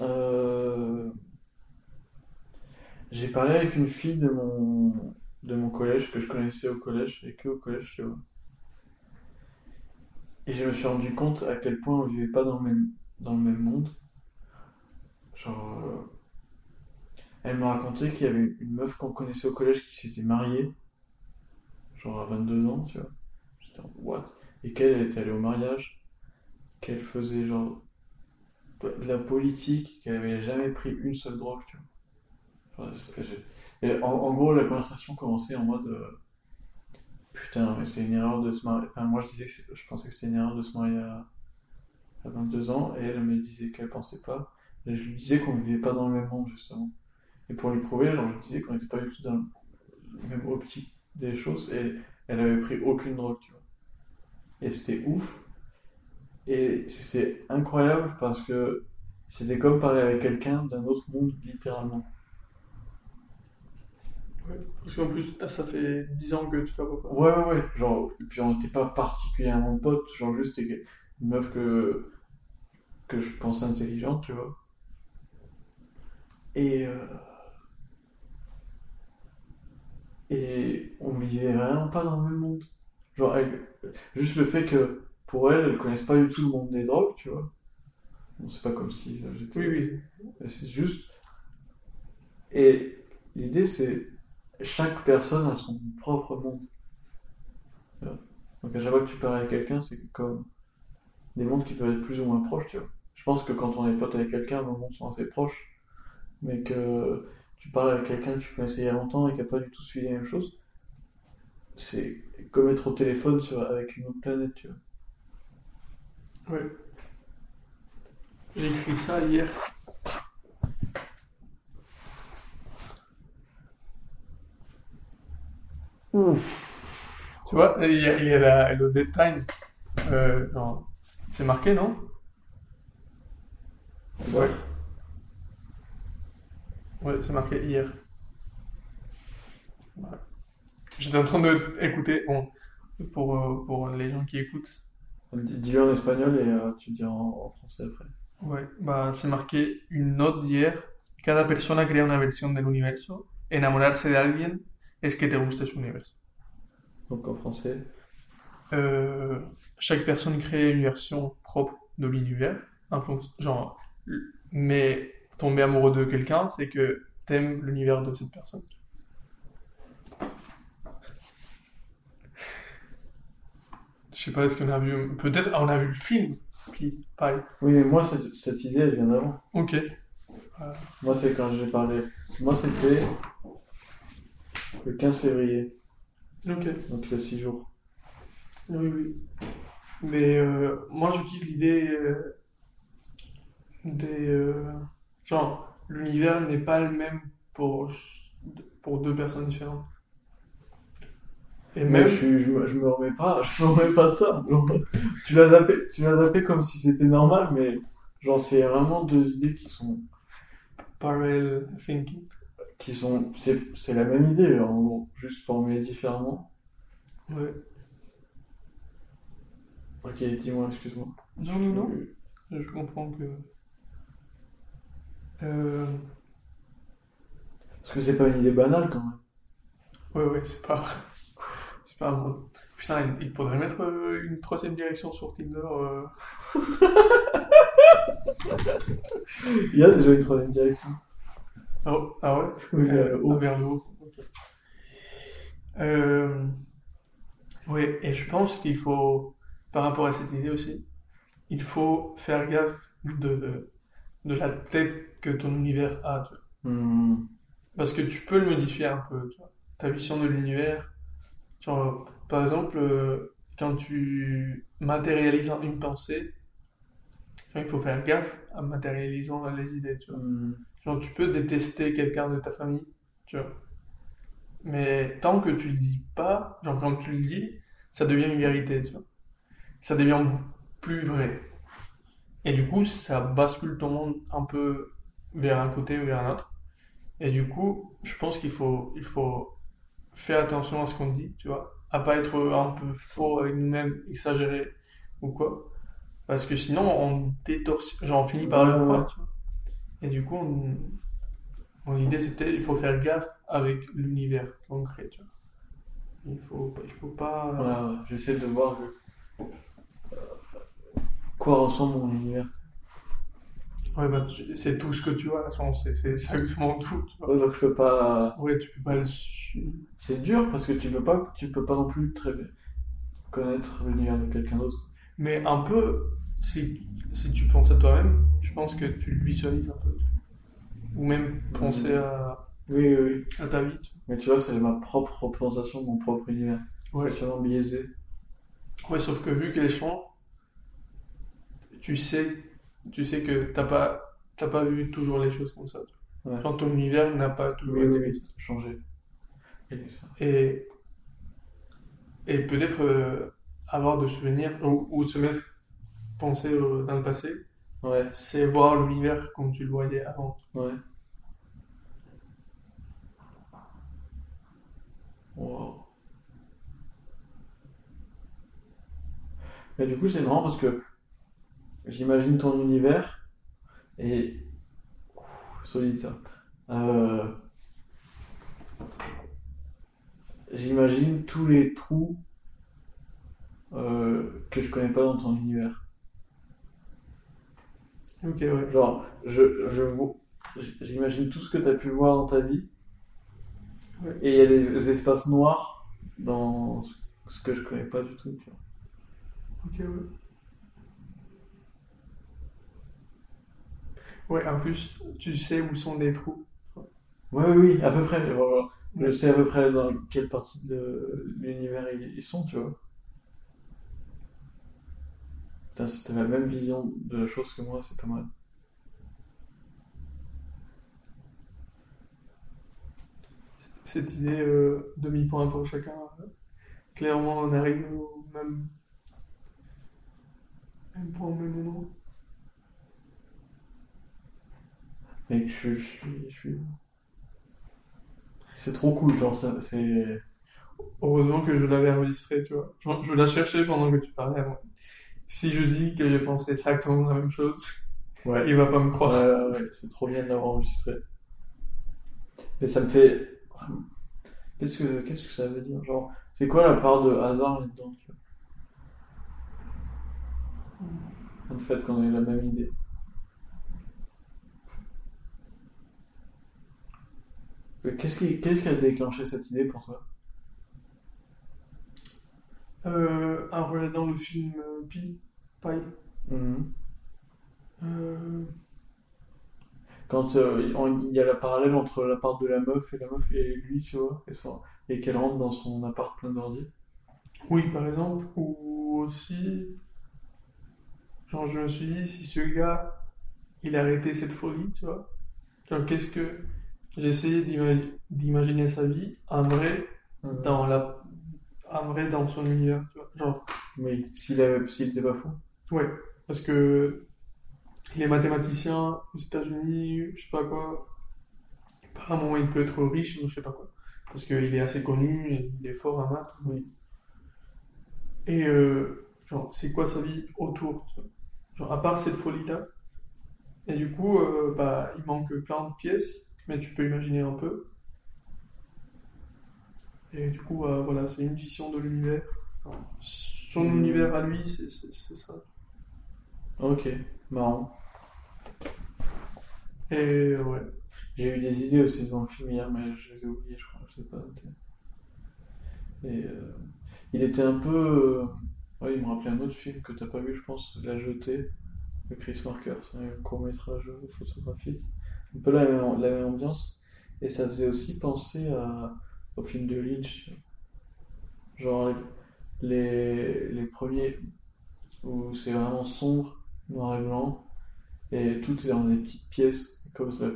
Euh, J'ai parlé avec une fille de mon... de mon collège que je connaissais au collège et que au collège, tu vois. Et je me suis rendu compte à quel point on vivait pas dans le même, dans le même monde. Genre, euh, elle m'a raconté qu'il y avait une meuf qu'on connaissait au collège qui s'était mariée, genre à 22 ans, tu vois. J'étais en what? Et qu'elle elle était allée au mariage, qu'elle faisait genre de la politique, qu'elle avait jamais pris une seule drogue, tu vois. Et en, gros, la conversation commençait en mode euh, Putain, mais c'est une erreur de se marier. Enfin, moi je disais je pensais que c'était une erreur de se marier à, à 22 ans, et elle me disait qu'elle pensait pas. Et je lui disais qu'on vivait pas dans le même monde, justement. Et pour lui prouver, genre, je lui disais qu'on n'était pas du tout dans le même optique des choses, et elle avait pris aucune drogue, tu vois. Et c'était ouf. Et c'était incroyable parce que c'était comme parler avec quelqu'un d'un autre monde, littéralement. Ouais. Parce qu'en plus, ça fait 10 ans que tu t'as pas. Ouais, ouais, ouais. Genre, et puis on n'était pas particulièrement potes, genre juste une meuf que, que je pensais intelligente, tu vois. Et, euh, et on vivait vraiment pas dans le même monde. Genre, elle- juste le fait que pour elle, elle connaisse pas du tout le monde des drogues, tu vois. Bon, c'est pas comme si j'étais. Oui, oui. C'est juste. Et l'idée, c'est chaque personne a son propre monde. Donc à chaque fois que tu parles avec quelqu'un, c'est comme des mondes qui peuvent être plus ou moins proches, tu vois. Je pense que quand on est pote avec quelqu'un, nos mondes sont assez proches. Mais que tu parles avec quelqu'un que tu connaissais il y a longtemps et qui n'a pas du tout suivi les mêmes choses, c'est comme être au téléphone sur, avec une autre planète, tu vois. Ouais. J'ai écrit ça hier. Ouf. Tu vois, il y a, il y a la- le deadline. Euh, c'est marqué, non? Ouais. Ouais, c'est marqué hier. J'étais en train de écouter, bon, pour, euh, pour les gens qui écoutent. Dis-le en espagnol et euh, tu diras en, en français après. Ouais, bah, c'est marqué une note d'hier. Cada persona crea una versión del universo. Enamorarse de alguien es que te guste su universo. Donc en français. Euh, chaque personne crée une version propre de l'univers. Genre, mais tomber amoureux de quelqu'un, c'est que t'aimes l'univers de cette personne. Sais pas, est-ce qu'on a vu. Peut-être ah, on a vu le film. Puis, pareil. Oui, mais moi, cette, cette idée, elle vient d'avant. Ok. Moi, c'est quand j'ai parlé. Moi, c'était le 15 février, Ok. donc il y a 6 jours. Oui, oui. Mais euh, moi, je kiffe l'idée euh, des. euh, genre, l'univers n'est pas le même pour, pour deux personnes différentes. Et même. je, je, me- je me remets pas, je me remets pas de ça. tu l'as zappé, tu l'as zappé comme si c'était normal, mais genre, c'est vraiment deux idées qui sont. Parallel thinking. qui sont. C'est c'est la même idée, en gros, juste formulée différemment. Ouais. Ok, dis-moi, excuse-moi. Non, non, non. Je comprends que. Euh, Parce que c'est pas une idée banale quand même. ouais, ouais, c'est pas. C'est pas un mot. Putain, il faudrait mettre euh, une troisième direction sur Tinder. euh. Il y a déjà une troisième direction. Ah, oh, ah ouais? Oui, vers le Euh, haut. ah, vers le haut. ok. Euh, ouais, et je pense qu'il faut, par rapport à cette idée aussi, il faut faire gaffe de, de la tête que ton univers a, tu vois. Hmm. Parce que tu peux le modifier un peu, tu vois. Ta vision de l'univers. Genre, par exemple, euh, quand tu matérialises une pensée, genre, il faut faire gaffe en matérialisant les idées, tu vois. Hmm. Genre, tu peux détester quelqu'un de ta famille, tu vois. Mais tant que tu le dis pas, genre quand tu le dis, ça devient une vérité, tu vois. Ça devient plus vrai. Et du coup, ça bascule ton monde un peu vers un côté ou vers un autre. Et du coup, je pense qu'il faut, il faut faire attention à ce qu'on dit, tu vois. À pas être un peu faux avec nous-mêmes, exagéré ou quoi. Parce que sinon, on détorsionne, genre on finit par le croire, tu vois. Et du coup, on- bon, l'idée c'était il faut faire gaffe avec l'univers concret, tu vois. Il faut, il faut pas. Voilà, j'essaie de voir que- euh, quoi ressemble mon univers. Ouais, bah, c'est tout ce que tu vois, genre, c'est exactement tout, tu vois. Ouais, donc je peux pas. Ouais, tu peux pas le. C'est dur parce que tu peux pas, tu peux pas non plus très bien connaître l'univers de quelqu'un d'autre. Mais un peu, si, si tu penses à toi-même, je pense que tu le visualises un peu. Ou même penser à, Oui, oui, oui. à ta vie, tu Mais tu vois, c'est ma propre représentation de mon propre univers. Ouais. C'est biaisé. Ouais, sauf que vu qu'elle change, tu sais, tu sais que t'as pas, t'as pas vu toujours les choses comme ça. Ouais. Genre ton univers n'a pas toujours Oui, été oui. Changer. Et. Et, et peut-être euh, avoir de souvenirs ou, ou se mettre, penser euh, dans le passé, Ouais, c'est voir l'univers comme tu le voyais avant. ouais. Wow. Mais du coup, c'est marrant parce que j'imagine ton univers et. Ouh, solide ça. Euh, J'imagine tous les trous euh, que je connais pas dans ton univers. Ok, ouais. Genre, je, je j'imagine tout ce que tu as pu voir dans ta vie. Ouais. Et il y a des espaces noirs dans ce que je connais pas du tout. tu vois. Ok, ouais. Ouais, en plus, tu sais où sont les trous. Ouais, oui, oui, à peu près. voilà. Je sais à peu près dans quelle partie de l'univers ils sont, tu vois. Putain, si t'as la même vision de la chose que moi, c'est pas mal. Cette idée, euh, demi-point pour chacun, euh, clairement, on arrive au même, même point, au même moment. Mec, je, je C'est trop cool, genre, ça, c'est. Heureusement que je l'avais enregistré, tu vois. Je, la cherchais pendant que tu parlais. moi. Si je dis que j'ai pensé exactement la même chose, Ouais. il va pas me croire. Ouais, c'est trop bien de l'avoir enregistré. Mais ça me fait. Qu'est-ce que, qu'est-ce que ça veut dire? Genre, c'est quoi la part de hasard là-dedans? tu vois? En fait, qu'on ait la même idée. Qu'est-ce qui, qu'est-ce qui a déclenché cette idée pour toi? Euh, en regardant le film euh, Pi, Pi, Mhm. euh, Quand euh, il y a la parallèle entre la part de la meuf et la meuf et lui, tu vois, et, son- et qu'elle rentre dans son appart plein d'ordi. Oui, par exemple, ou aussi, genre, je me suis dit, si ce gars, il a arrêté cette folie, tu vois, genre, qu'est-ce que, j'ai essayé d'ima- d'imaginer sa vie en vrai, dans la, en vrai, dans son univers, tu vois, genre, Oui, s'il avait, s'il était pas fou. ouais, parce que, il est mathématicien aux États-Unis, je sais pas quoi, apparemment, il peut être riche, ou je sais pas quoi, parce qu'il est assez connu, et il est fort en maths, Oui. Et euh, genre, c'est quoi sa vie autour, tu vois? Genre, à part cette folie-là. Et du coup, euh, bah, il manque plein de pièces, mais tu peux imaginer un peu. Et du coup, euh, voilà, c'est une vision de l'univers. Son Mhm. univers à lui, c'est ça. Ok, marrant. Et ouais. J'ai eu des idées aussi devant le film hier, mais je les ai oubliées, je crois, je ai pas. Et euh, il était un peu. euh, Ouais, il me rappelait un autre film que t'as pas vu, je pense, La Jetée, de Chris Marker. C'est un court-métrage photographique. Un peu la même, la même ambiance. Et ça faisait aussi penser au film de Lynch. Genre les, les, premiers où c'est vraiment sombre, noir et blanc, et tout est dans des petites pièces, comme la